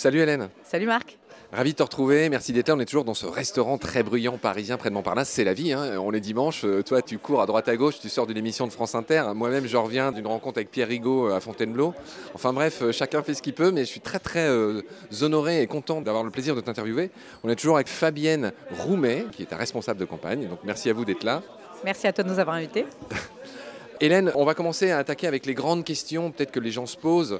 Salut Hélène. Salut Marc. Ravi de te retrouver, merci d'être là. On est toujours dans ce restaurant très bruyant parisien près de Montparnasse. C'est la vie, hein. on est dimanche. Euh, toi, tu cours à droite à gauche, tu sors d'une émission de France Inter. Moi-même, je reviens d'une rencontre avec Pierre Rigaud euh, à Fontainebleau. Enfin bref, euh, chacun fait ce qu'il peut, mais je suis très très honoré et content d'avoir le plaisir de t'interviewer. On est toujours avec Fabienne Roumet, qui est ta responsable de campagne. Donc merci à vous d'être là. Merci à toi de nous avoir invités. Hélène, on va commencer à attaquer avec les grandes questions peut-être que les gens se posent.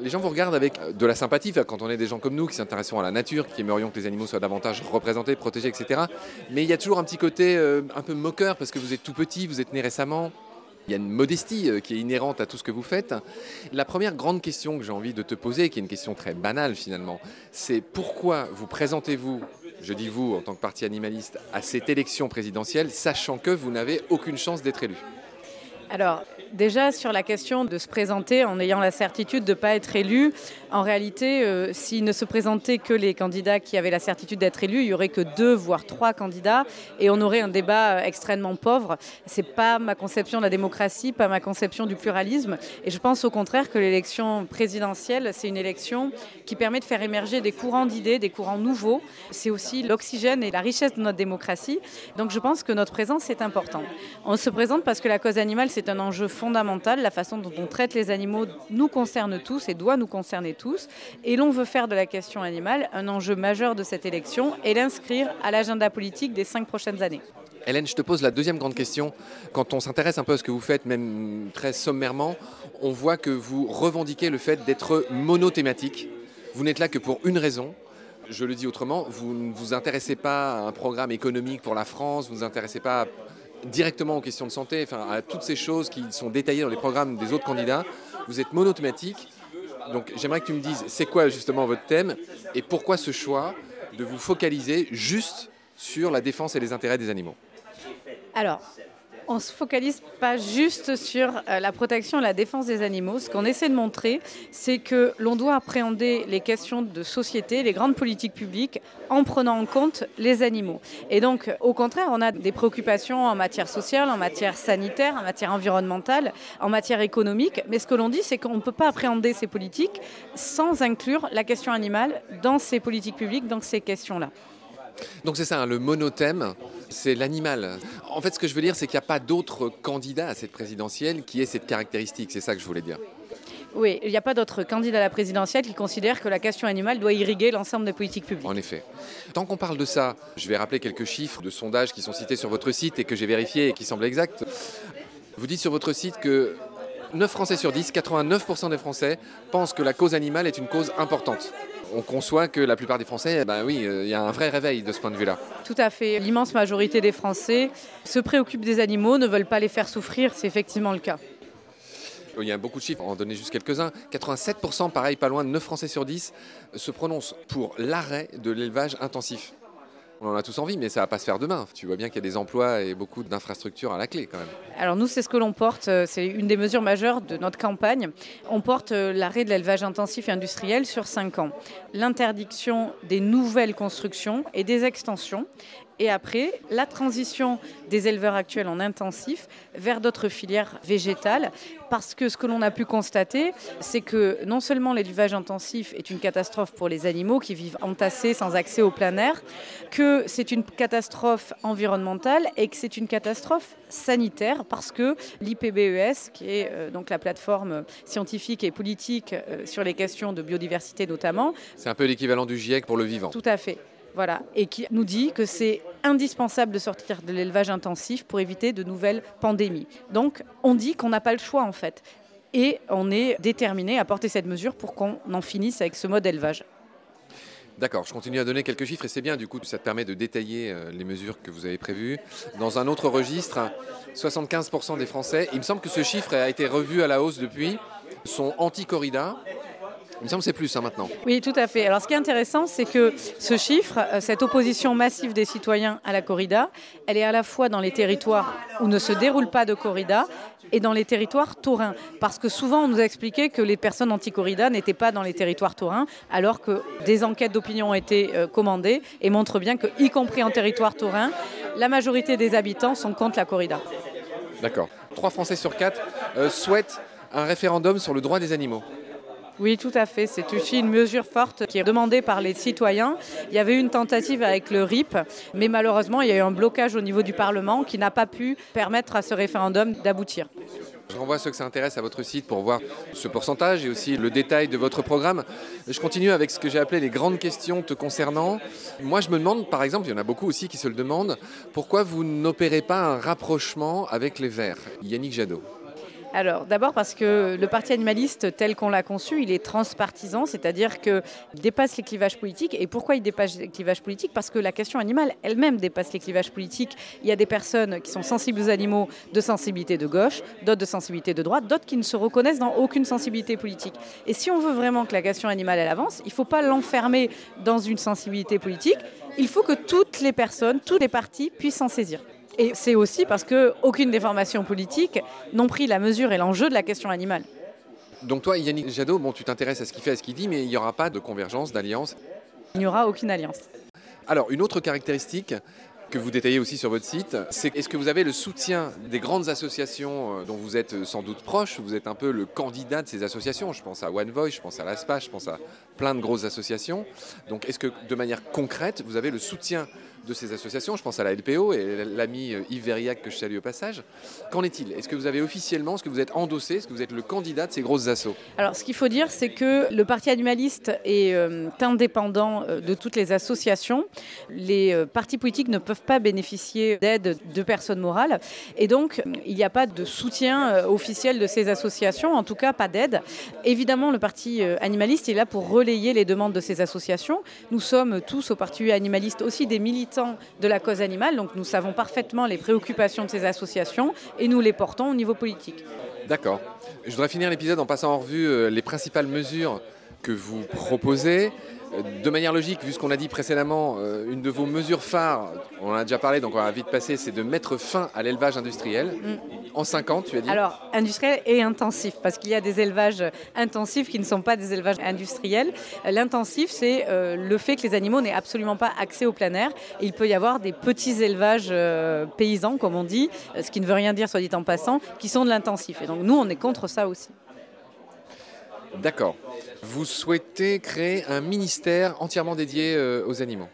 Les gens vous regardent avec de la sympathie quand on est des gens comme nous qui s'intéressons à la nature, qui aimerions que les animaux soient davantage représentés, protégés, etc. Mais il y a toujours un petit côté euh, un peu moqueur parce que vous êtes tout petit, vous êtes né récemment. Il y a une modestie euh, qui est inhérente à tout ce que vous faites. La première grande question que j'ai envie de te poser, qui est une question très banale finalement, c'est pourquoi vous présentez-vous je dis vous en tant que parti animaliste, à cette élection présidentielle, sachant que vous n'avez aucune chance d'être élu? Alors, déjà sur la question de se présenter en ayant la certitude de ne pas être élu, en réalité, euh, s'il ne se présentait que les candidats qui avaient la certitude d'être élus, il y aurait que deux voire trois candidats et on aurait un débat euh, extrêmement pauvre. C'est pas ma conception de la démocratie, pas ma conception du pluralisme. Et je pense au contraire que l'élection présidentielle, c'est une élection qui permet de faire émerger des courants d'idées, des courants nouveaux. C'est aussi l'oxygène et la richesse de notre démocratie. Donc je pense que notre présence est importante. On se présente parce que la cause animale, c'est un enjeu fondamental. La façon dont on traite les animaux nous concerne tous et doit nous concerner tous. Et l'on veut faire de la question animale un enjeu majeur de cette élection et l'inscrire à l'agenda politique des cinq prochaines années. Hélène, je te pose la deuxième grande question. Quand on s'intéresse un peu à ce que vous faites, même très sommairement, on voit que vous revendiquez le fait d'être monothématique. Vous n'êtes là que pour une raison, je le dis autrement, vous ne vous intéressez pas à un programme économique pour la France, vous ne vous intéressez pas directement aux questions de santé, enfin, à toutes ces choses qui sont détaillées dans les programmes des autres candidats. Vous êtes monothématique. Donc j'aimerais que tu me dises, c'est quoi justement votre thème et pourquoi ce choix de vous focaliser juste sur la défense et les intérêts des animaux? Alors, on ne se focalise pas juste sur euh, la protection et la défense des animaux. Ce qu'on essaie de montrer, c'est que l'on doit appréhender les questions de société, les grandes politiques publiques, en prenant en compte les animaux. Et donc, au contraire, on a des préoccupations en matière sociale, en matière sanitaire, en matière environnementale, en matière économique. Mais ce que l'on dit, c'est qu'on ne peut pas appréhender ces politiques sans inclure la question animale dans ces politiques publiques, dans ces questions-là. Donc c'est ça, hein, le monothème, c'est l'animal. En fait, ce que je veux dire, c'est qu'il n'y a pas d'autres candidats à cette présidentielle qui aient cette caractéristique. C'est ça que je voulais dire. Oui, il n'y a pas d'autres candidats à la présidentielle qui considèrent que la question animale doit irriguer l'ensemble des politiques publiques. En effet. Tant qu'on parle de ça, je vais rappeler quelques chiffres de sondages qui sont cités sur votre site et que j'ai vérifiés et qui semblent exacts. Vous dites sur votre site que 9 Français sur 10, 89% des Français pensent que la cause animale est une cause importante on conçoit que la plupart des Français, ben oui, euh, il y a un vrai réveil de ce point de vue-là. Tout à fait. L'immense majorité des Français se préoccupent des animaux, ne veulent pas les faire souffrir, c'est effectivement le cas. Il y a beaucoup de chiffres, on en donner juste quelques-uns. 87%, pareil, pas loin de 9 Français sur 10, se prononcent pour l'arrêt de l'élevage intensif. On en a tous envie, mais ça va pas se faire demain. Tu vois bien qu'il y a des emplois et beaucoup d'infrastructures à la clé quand même. Alors nous, c'est ce que l'on porte. Euh, c'est une des mesures majeures de notre campagne. On porte euh, l'arrêt de l'élevage intensif et industriel sur 5 ans. L'interdiction des nouvelles constructions et des extensions et après la transition des éleveurs actuels en intensif vers d'autres filières végétales. Parce que ce que l'on a pu constater, c'est que non seulement l'élevage intensif est une catastrophe pour les animaux qui vivent entassés sans accès au plein air, que c'est une catastrophe environnementale et que c'est une catastrophe sanitaire parce que l'IPBES, qui est euh, donc la plateforme scientifique et politique euh, sur les questions de biodiversité notamment. C'est un peu l'équivalent du GIEC pour le vivant. Tout à fait. Voilà, et qui nous dit que c'est indispensable de sortir de l'élevage intensif pour éviter de nouvelles pandémies. Donc, on dit qu'on n'a pas le choix en fait. Et on est déterminé à porter cette mesure pour qu'on en finisse avec ce mode d'élevage. D'accord, je continue à donner quelques chiffres et c'est bien, du coup, ça te permet de détailler euh, les mesures que vous avez prévues. Dans un autre registre, 75% des Français, il me semble que ce chiffre a été revu à la hausse depuis, sont anti-corrida il me semble que c'est plus hein, maintenant. Oui, tout à fait. Alors ce qui est intéressant, c'est que ce chiffre, euh, cette opposition massive des citoyens à la corrida, elle est à la fois dans les territoires où ne se déroule pas de corrida et dans les territoires taurins. Parce que souvent, on nous a expliqué que les personnes anti-corrida n'étaient pas dans les territoires taurins, alors que des enquêtes d'opinion ont été euh, commandées et montrent bien que, y compris en territoire taurin, la majorité des habitants sont contre la corrida. D'accord. Trois Français sur quatre euh, souhaitent un référendum sur le droit des animaux. Oui, tout à fait. C'est aussi une mesure forte qui est demandée par les citoyens. Il y avait eu une tentative avec le RIP, mais malheureusement, il y a eu un blocage au niveau du Parlement qui n'a pas pu permettre à ce référendum d'aboutir. Je renvoie ceux que ça intéresse à votre site pour voir ce pourcentage et aussi le détail de votre programme. Je continue avec ce que j'ai appelé les grandes questions te concernant. Moi, je me demande, par exemple, il y en a beaucoup aussi qui se le demandent, pourquoi vous n'opérez pas un rapprochement avec les Verts? Yannick Jadot. Alors, d'abord parce que le parti animaliste tel qu'on l'a conçu, il est transpartisan, c'est-à-dire qu'il dépasse les clivages politiques. Et pourquoi il dépasse les clivages politiques? Parce que la question animale elle-même dépasse les clivages politiques. Il y a des personnes qui sont sensibles aux animaux de sensibilité de gauche, d'autres de sensibilité de droite, d'autres qui ne se reconnaissent dans aucune sensibilité politique. Et si on veut vraiment que la question animale elle avance, il ne faut pas l'enfermer dans une sensibilité politique. Il faut que toutes les personnes, tous les partis puissent s'en saisir. Et c'est aussi parce qu'aucune des formations politiques n'ont pris la mesure et l'enjeu de la question animale. Donc toi, Yannick Jadot, bon, tu t'intéresses à ce qu'il fait, à ce qu'il dit, mais il n'y aura pas de convergence, d'alliance Il n'y aura aucune alliance. Alors, une autre caractéristique que vous détaillez aussi sur votre site, c'est est-ce que vous avez le soutien des grandes associations euh, dont vous êtes sans doute proche Vous êtes un peu le candidat de ces associations? Je pense à One Voice, je pense à l'ASPA, je pense à plein de grosses associations. Donc, est-ce que de manière concrète, vous avez le soutien de ces associations. Je pense à la LPO et l'ami euh, Yves que je salue au passage. Qu'en est-il? Est-ce que vous avez officiellement, est-ce que vous êtes endossé, est-ce que vous êtes le candidat de ces grosses assauts? Alors ce qu'il faut dire, c'est que le Parti animaliste est euh, indépendant euh, de toutes les associations. Les partis politiques ne peuvent pas bénéficier d'aide de personnes morales et donc il n'y a pas de soutien officiel de ces associations, en tout cas pas d'aide. Évidemment, le Parti animaliste est là pour relayer les demandes de ces associations. Nous sommes tous au Parti animaliste aussi des militants de la cause animale, donc nous savons parfaitement les préoccupations de ces associations et nous les portons au niveau politique. D'accord. Je voudrais finir l'épisode en passant en revue euh, les principales mesures que vous proposez. Euh, de manière logique, vu ce qu'on a dit précédemment, euh, une de vos mesures phares, on en a déjà parlé, donc on va vite passer, c'est de mettre fin à l'élevage industriel. Mm. En 5 ans, tu as dit Alors, industriel et intensif, parce qu'il y a des élevages intensifs qui ne sont pas des élevages industriels. L'intensif, c'est euh, le fait que les animaux n'aient absolument pas accès au plein air. il peut y avoir des petits élevages paysans, comme on dit, ce qui ne veut rien dire, soit dit en passant, qui sont de l'intensif. Et donc, nous, on est contre ça aussi. D'accord. Vous souhaitez créer un ministère entièrement dédié euh, aux animaux?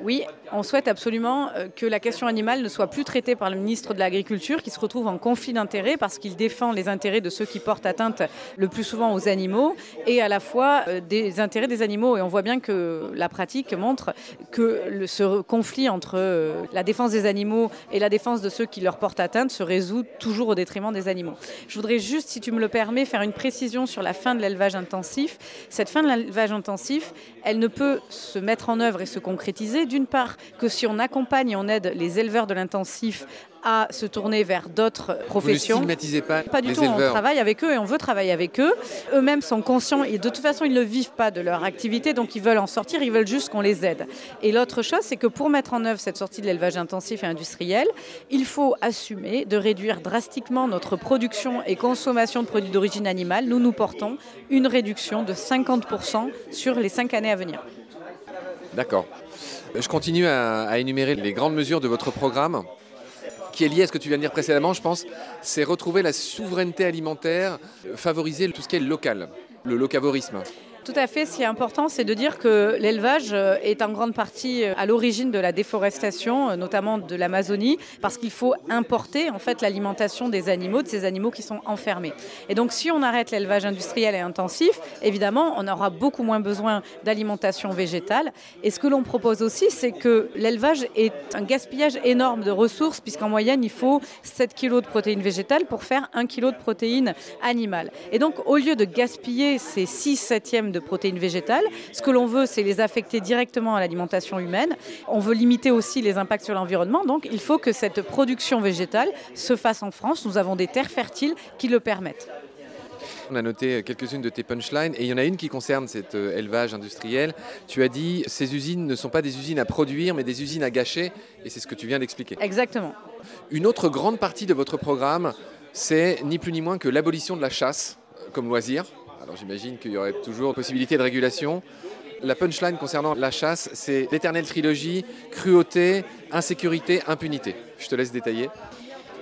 Oui, on souhaite absolument euh, que la question animale ne soit plus traitée par le ministre de l'Agriculture, qui se retrouve en conflit d'intérêts parce qu'il défend les intérêts de ceux qui portent atteinte le plus souvent aux animaux et à la fois euh, des intérêts des animaux. Et on voit bien que la pratique montre que ce conflit entre euh, la défense des animaux et la défense de ceux qui leur portent atteinte se résout toujours au détriment des animaux. Je voudrais juste, si tu me le permets, faire une précision sur la fin de l'élevage intensif. Cette fin de l'élevage intensif, elle ne peut se mettre en œuvre et se concrétiser d'une part que si on accompagne et on aide les éleveurs de l'intensif à se tourner vers d'autres professions. Vous ne stigmatisez pas Pas du tout, on travaille avec eux et on veut travailler avec eux. Eux-mêmes sont conscients et de toute façon ils ne vivent pas de leur activité donc ils veulent en sortir, ils veulent juste qu'on les aide. Et l'autre chose c'est que pour mettre en œuvre cette sortie de l'élevage intensif et industriel, il faut assumer de réduire drastiquement notre production et consommation de produits d'origine animale. Nous nous portons une réduction de 50% sur les cinq années à venir. D'accord. Je continue à, énumérer les grandes mesures de votre programme qui est lié à ce que tu viens de dire précédemment, je pense, c'est retrouver la souveraineté alimentaire, favoriser tout ce qui est local, le locavorisme. Tout à fait. Ce qui est important, c'est de dire que l'élevage euh, est en grande partie euh, à l'origine de la déforestation, euh, notamment de l'Amazonie, parce qu'il faut importer en fait l'alimentation des animaux, de ces animaux qui sont enfermés. Et donc, si on arrête l'élevage industriel et intensif, évidemment, on aura beaucoup moins besoin d'alimentation végétale. Et ce que l'on propose aussi, c'est que l'élevage est un gaspillage énorme de ressources, puisqu'en moyenne, il faut 7 kg de protéines végétales pour faire 1 kg de protéines animales. Et donc, au lieu de gaspiller ces 6 septièmes de protéines végétales. Ce que l'on veut, c'est les affecter directement à l'alimentation humaine. On veut limiter aussi les impacts sur l'environnement. Donc, il faut que cette production végétale se fasse en France. Nous avons des terres fertiles qui le permettent. On a noté quelques-unes de tes punchlines et il y en a une qui concerne cet euh, élevage industriel. Tu as dit ces usines ne sont pas des usines à produire mais des usines à gâcher et c'est ce que tu viens d'expliquer. Exactement. Une autre grande partie de votre programme, c'est ni plus ni moins que l'abolition de la chasse euh, comme loisir. Alors j'imagine qu'il y aurait toujours possibilité de régulation. La punchline concernant la chasse, c'est l'éternelle trilogie, cruauté, insécurité, impunité. Je te laisse détailler.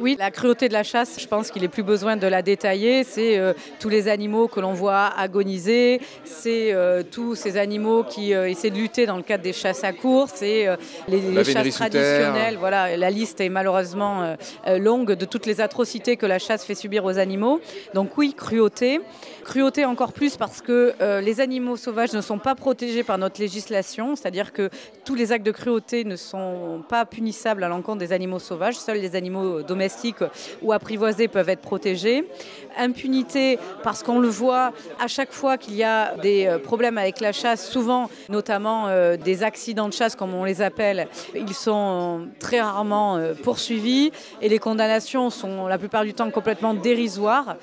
Oui, la cruauté de la chasse, je pense qu'il n'est plus besoin de la détailler. C'est euh, tous les animaux que l'on voit agoniser, c'est euh, tous ces animaux qui euh, essaient de lutter dans le cadre des chasses à course, c'est les, les chasses traditionnelles. Voilà, la liste est malheureusement longue de toutes les atrocités que la chasse fait subir aux animaux. Donc oui, cruauté. Cruauté encore plus parce que les animaux sauvages ne sont pas protégés par notre législation, c'est-à-dire que tous les actes de cruauté ne sont pas punissables à l'encontre des animaux sauvages, seuls les animaux domestiques ou apprivoisés peuvent être protégés. Impunité parce qu'on le voit à chaque fois qu'il y a des euh, problèmes avec la chasse, souvent notamment euh, des accidents de chasse comme on les appelle, ils sont très rarement euh, poursuivis et les condamnations sont la plupart du temps complètement dérisoires.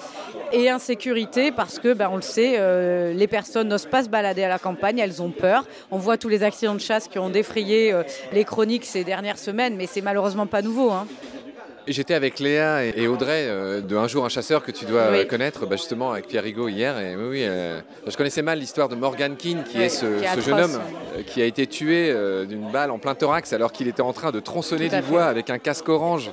Et insécurité parce que, ben, on le sait, les personnes n'osent pas se balader à la campagne, elles ont peur. On voit tous les accidents de chasse qui ont défrayé les chroniques ces dernières semaines, mais c'est malheureusement pas nouveau. Hein. J'étais avec Léa et Audrey euh, de Un jour un chasseur que tu dois connaître, bah, justement avec Pierre Rigaud hier. Et oui, euh, je connaissais mal l'histoire de Morgan Keane, qui est ce, jeune homme euh, qui a été tué d'une balle en plein thorax alors qu'il était en train de tronçonner du bois avec un casque orange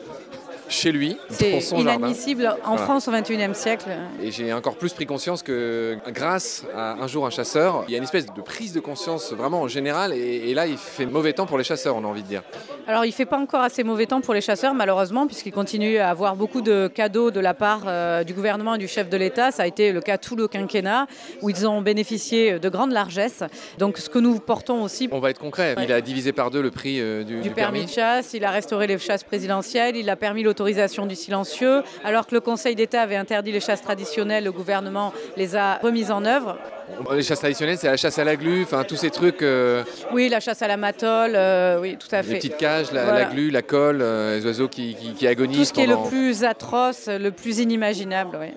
chez lui. C'est inadmissible en France au XXIe siècle. Et j'ai encore plus pris conscience que grâce à Un jour un chasseur, il y a une espèce de prise de conscience vraiment en général. Et, et là, il fait mauvais temps pour les chasseurs, on a envie de dire. Alors il ne fait pas encore assez mauvais temps pour les chasseurs malheureusement puisqu'il continue à avoir beaucoup de cadeaux de la part euh, du gouvernement et du chef de l'État. Ça a été le cas tout le quinquennat où ils ont bénéficié de grandes largesses. Donc ce que nous portons aussi... On va être concret. Il a divisé par deux le prix euh, du, permis. de chasse, il a restauré les chasses présidentielles, il a permis l'autorisation du silencieux. Alors que le Conseil d'État avait interdit les chasses traditionnelles, le gouvernement les a remises en œuvre. Les chasses traditionnelles, c'est la chasse à la glu, enfin tous ces trucs. Euh, oui, la chasse à la matole, oui, tout à fait. Les petites cages, la, glu, la colle, euh, les oiseaux qui, agonisent. Tout ce qui est le plus atroce, le plus inimaginable, oui.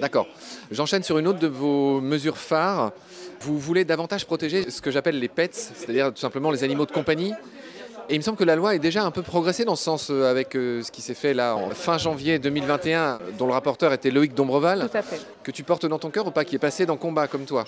D'accord. J'enchaîne sur une autre de vos mesures phares. Vous voulez davantage protéger ce que j'appelle les pets, c'est-à-dire tout simplement les animaux de compagnie. Et il me semble que la loi est déjà un peu progressée dans ce sens euh, avec ce qui s'est fait là en fin janvier 2021, dont le rapporteur était Loïc Dombreval. Tout à fait. Que tu portes dans ton cœur ou pas, qui est passé dans combat comme toi?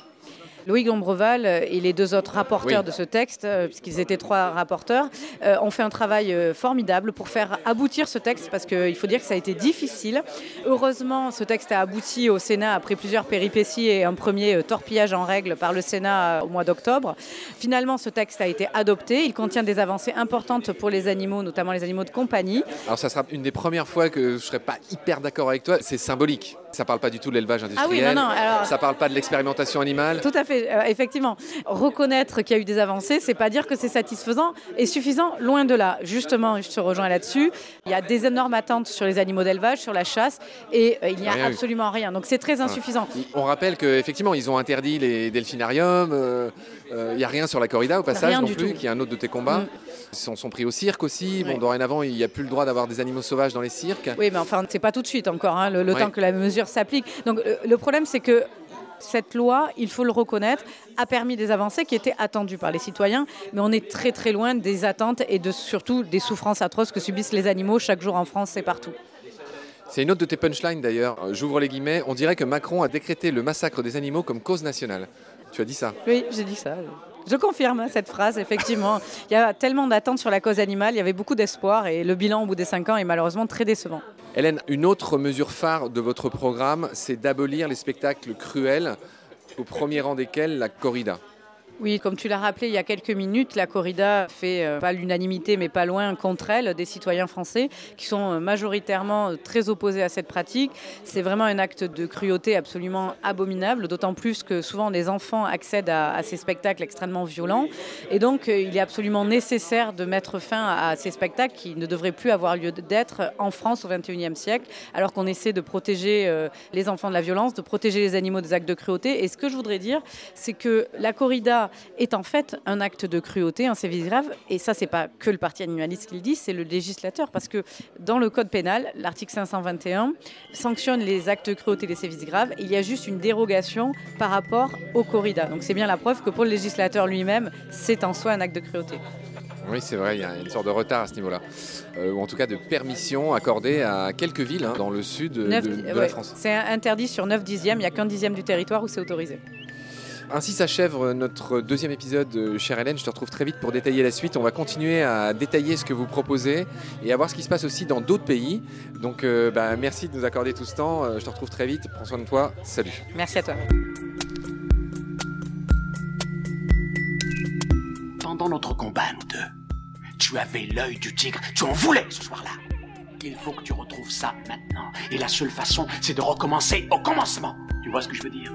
Louis Gombreval et les deux autres rapporteurs de ce texte, euh, puisqu'ils étaient trois rapporteurs, euh, ont fait un travail euh, formidable pour faire aboutir ce texte, parce qu'il faut dire que ça a été difficile. Heureusement, ce texte a abouti au Sénat après plusieurs péripéties et un premier torpillage en règle par le Sénat au mois d'octobre. Finalement, ce texte a été adopté. Il contient des avancées importantes pour les animaux, notamment les animaux de compagnie. Alors, ça sera une des premières fois que je ne serai pas hyper d'accord avec toi. C'est symbolique. Ça ne parle pas du tout de l'élevage industriel. Ah oui, non, non, alors... Ça ne parle pas de l'expérimentation animale. Tout à fait, euh, effectivement. Reconnaître qu'il y a eu des avancées, c'est pas dire que c'est satisfaisant et suffisant, loin de là. Justement, je te rejoins là-dessus. Il y a des énormes attentes sur les animaux d'élevage, sur la chasse, et euh, il n'y a absolument rien. Donc c'est très insuffisant. On rappelle qu'effectivement, ils ont interdit les delphinariums. Euh, il n'y a rien sur la corrida au passage non plus, qui est un autre de tes combats. Mm. Ils sont, pris au cirque aussi. Bon, dorénavant, il n'y a plus le droit d'avoir des animaux sauvages dans les cirques. Oui, mais enfin, c'est pas tout de suite encore, hein, le, temps que la mesure s'applique. Donc, euh, le problème, c'est que cette loi, il faut le reconnaître, a permis des avancées qui étaient attendues par les citoyens, mais on est très très loin des attentes et de surtout des souffrances atroces que subissent les animaux chaque jour en France et partout. C'est une autre de tes punchlines d'ailleurs, j'ouvre les guillemets, on dirait que Macron a décrété le massacre des animaux comme cause nationale. Tu as dit ça? Oui, j'ai dit ça. Je confirme hein, cette phrase, effectivement. Il y a tellement d'attentes sur la cause animale, il y avait beaucoup d'espoir et le bilan au bout des cinq ans est malheureusement très décevant. Hélène, une autre mesure phare de votre programme, c'est d'abolir les spectacles cruels, au premier rang desquels la corrida. Oui, comme tu l'as rappelé il y a quelques minutes, la corrida fait euh, pas l'unanimité, mais pas loin contre elle, des citoyens français qui sont euh, majoritairement euh, très opposés à cette pratique. C'est vraiment un acte de cruauté absolument abominable, d'autant plus que souvent les enfants accèdent à, ces spectacles extrêmement violents. Et donc, il est absolument nécessaire de mettre fin à, ces spectacles qui ne devraient plus avoir lieu d'être en France au XXIe siècle, alors qu'on essaie de protéger les enfants de la violence, de protéger les animaux des actes de cruauté. Et ce que je voudrais dire, c'est que la corrida est en fait un acte de cruauté, un sévice grave. Et ça, c'est pas que le parti animaliste qui le dit, c'est le législateur. Parce que dans le code pénal, l'article 521 sanctionne les actes de cruauté, les sévices graves. il y a juste une dérogation par rapport au corrida. Donc c'est bien la preuve que pour le législateur lui-même, c'est en soi un acte de cruauté. Oui, c'est vrai, il y a une sorte de retard à ce niveau-là. Euh, ou en tout cas de permission accordée à quelques villes hein, dans le sud de, la France. C'est interdit sur 9 dixièmes, il n'y a qu'un dixième du territoire où c'est autorisé. Ainsi s'achève notre deuxième épisode, chère Hélène. Je te retrouve très vite pour détailler la suite. On va continuer à détailler ce que vous proposez et à voir ce qui se passe aussi dans d'autres pays. Donc, bah, merci de nous accorder tout ce temps. Je te retrouve très vite. Prends soin de toi. Salut. Merci à toi. Pendant notre combat, nous deux, tu avais l'œil du tigre. Tu en voulais ce soir-là. Il faut que tu retrouves ça maintenant. Et la seule façon, c'est de recommencer au commencement. Tu vois ce que je veux dire?